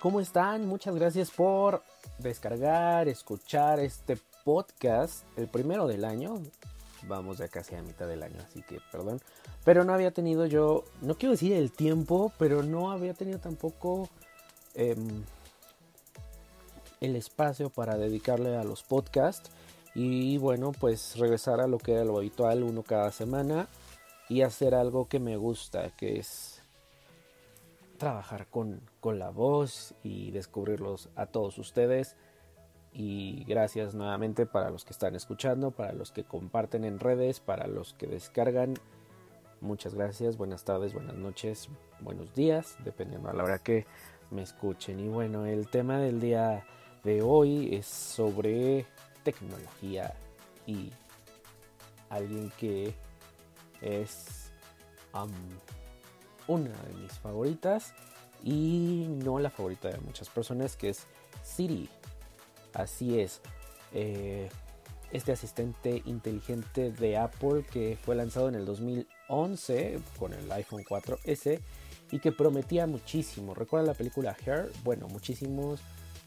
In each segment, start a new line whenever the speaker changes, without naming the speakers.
¿cómo están? Muchas gracias por descargar, escuchar este podcast, el primero del año. Vamos ya casi a mitad del año, así que perdón. Pero no había tenido yo, no quiero decir el tiempo, pero no había tenido tampoco em, el espacio para dedicarle a los podcasts. Y bueno, pues regresar a lo que era lo habitual, uno cada semana. Y hacer algo que me gusta, que es trabajar con, con la voz y descubrirlos a todos ustedes. Y gracias nuevamente para los que están escuchando, para los que comparten en redes, para los que descargan. Muchas gracias, buenas tardes, buenas noches, buenos días, dependiendo a la hora que me escuchen. Y bueno, el tema del día de hoy es sobre tecnología y alguien que es una de mis favoritas y no la favorita de muchas personas que es Siri. Así es. Eh, este asistente inteligente de Apple que fue lanzado en el 2011 con el iPhone 4S y que prometía muchísimo. ¿Recuerdan la película Hair? Bueno, muchísimos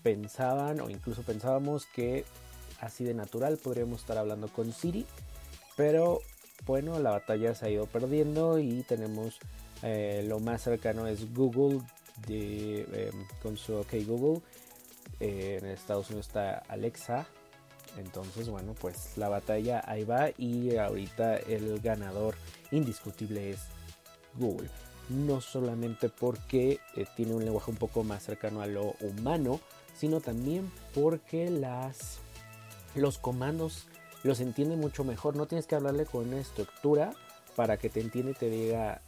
pensaban o incluso pensábamos que así de natural podríamos estar hablando con Siri, pero bueno, la batalla se ha ido perdiendo y tenemos eh, lo más cercano es Google de, em, con su OK Google. Eh, en Estados Unidos está Alexa. Entonces, bueno, pues la batalla ahí va y ahorita el ganador indiscutible es Google. No solamente porque eh, tiene un lenguaje un poco más cercano a lo humano, sino también porque las, los comandos los entiende mucho mejor. No tienes que hablarle con una estructura para que te entienda y te diga,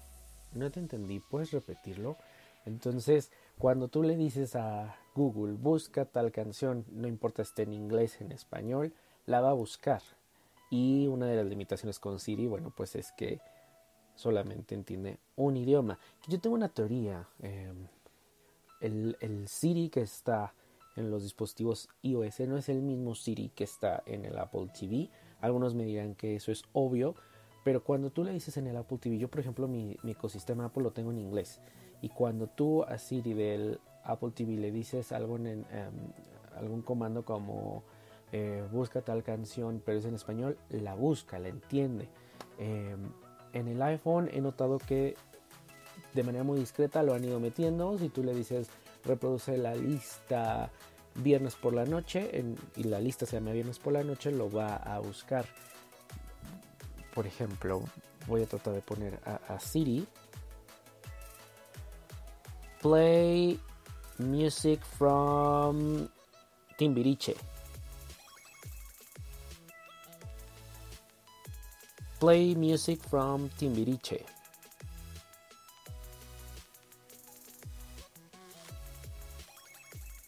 no te entendí, ¿puedes repetirlo? Entonces, cuando tú le dices a Google, busca tal canción, no importa si esté en inglés, en español, la va a buscar. Y una de las limitaciones con Siri, bueno, pues es que solamente entiende un idioma. Yo tengo una teoría. Em, el, el, Siri que está en los dispositivos iOS no es el mismo Siri que está en el Apple TV. Algunos me dirán que eso es obvio, pero cuando tú le dices en el Apple TV, yo por ejemplo mi, ecosistema Apple lo tengo en inglés. Y cuando tú a Siri del Apple TV le dices algo en, em, algún comando como eh, busca tal canción, pero es en español, la busca, la entiende. Em, en el iPhone he notado que de manera muy discreta lo han ido metiendo. Si tú le dices reproduce la lista viernes por la noche y la lista se llama viernes por la noche, lo va a buscar. Por ejemplo, voy a tratar de poner a Siri play music from Timbiriche. Play music from Timbiriche.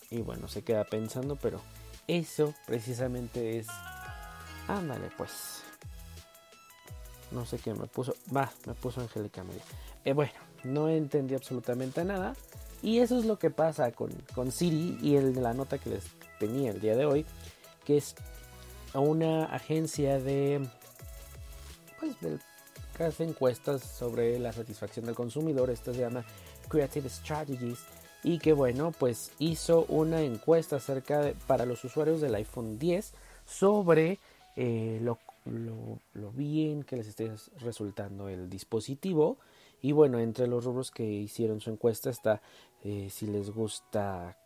Y bueno, se queda pensando, pero eso precisamente es... Ándale pues. No sé qué me puso. Va, me puso Angélica María. Eh, bueno, no entendí absolutamente nada. Y eso es lo que pasa con, con Siri y el, la nota que les tenía el día de hoy, que es una agencia de, pues, que hace encuestas sobre la satisfacción del consumidor. Esta se llama Creative Strategies. Y que bueno, pues hizo una encuesta acerca de, para los usuarios del iPhone 10 sobre eh, lo, lo, bien que les esté resultando el dispositivo y bueno, entre los rubros que hicieron su encuesta está eh, si les gusta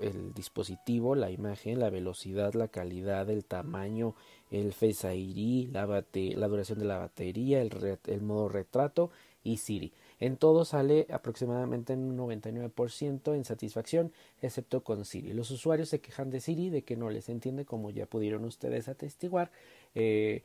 el dispositivo, la imagen, la velocidad, la calidad, el tamaño, el Face ID, la, la duración de la batería, el, el, modo retrato y Siri. En todo sale aproximadamente un 99% en satisfacción, excepto con Siri. Los usuarios se quejan de Siri, de que no les entiende, como ya pudieron ustedes atestiguar. Eh,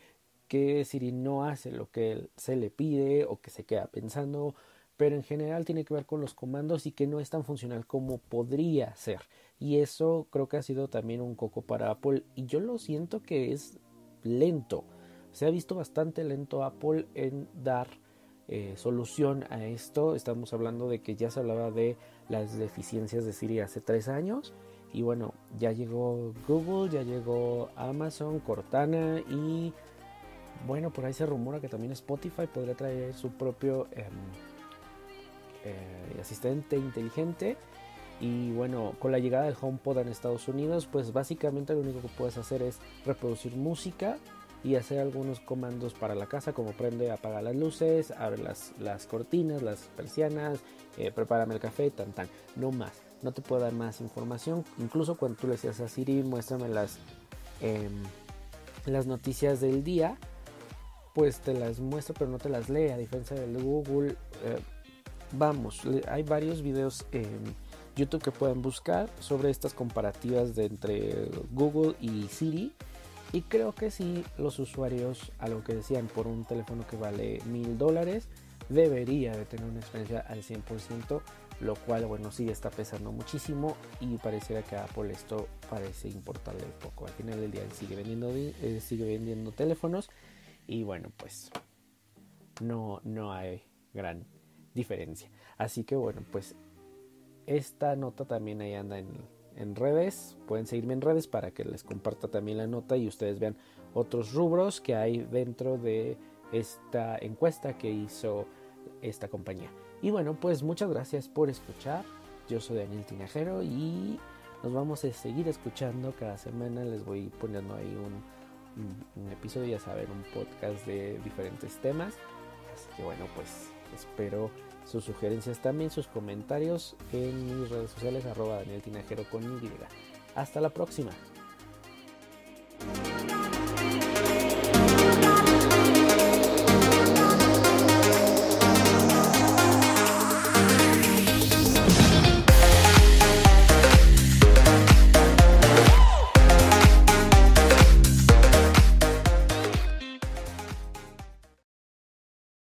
que Siri no hace lo que se le pide o que se queda pensando, pero en general tiene que ver con los comandos y que no es tan funcional como podría ser. Y eso creo que ha sido también un coco para Apple y yo lo siento que es lento. Se ha visto bastante lento Apple en dar eh, solución a esto. Estamos hablando de que ya se hablaba de las deficiencias de Siri hace tres años. Y bueno, ya llegó Google, ya llegó Amazon, Cortana y bueno, por ahí se rumora que también Spotify podría traer su propio em, eh, asistente inteligente. Y bueno, con la llegada del HomePod en Estados Unidos, pues básicamente lo único que puedes hacer es reproducir música y hacer algunos comandos para la casa como prende, apaga las luces, abre las, las cortinas, las persianas, eh, prepárame el café, tan tan, no más. No te puedo dar más información. Incluso cuando tú le decías a Siri, muéstrame las, em, las noticias del día, pues te las muestra pero no te las lee, a diferencia del Google. Eh, vamos, hay varios videos en YouTube que pueden buscar sobre estas comparativas de entre Google y Siri. Y creo que si los usuarios, a lo que decían, por un teléfono que vale mil dólares, debería de tener una experiencia al 100%, lo cual, bueno, sí está pesando muchísimo y pareciera que a Apple esto parece importarle poco. Al final del día sigue vendiendo, eh, sigue vendiendo teléfonos y bueno, pues no, no hay gran diferencia. Así que bueno, pues esta nota también ahí anda en, en redes. Pueden seguirme en redes para que les comparta también la nota y ustedes vean otros rubros que hay dentro de esta encuesta que hizo esta compañía. Y bueno, pues muchas gracias por escuchar. Yo soy Daniel Tinajero y nos vamos a seguir escuchando cada semana. Les voy poniendo ahí un, un, episodio, ya saben, un podcast de diferentes temas. Así que bueno, pues espero sus sugerencias también, sus comentarios en mis redes sociales arroba Daniel Tinajero con Y. Hasta la próxima.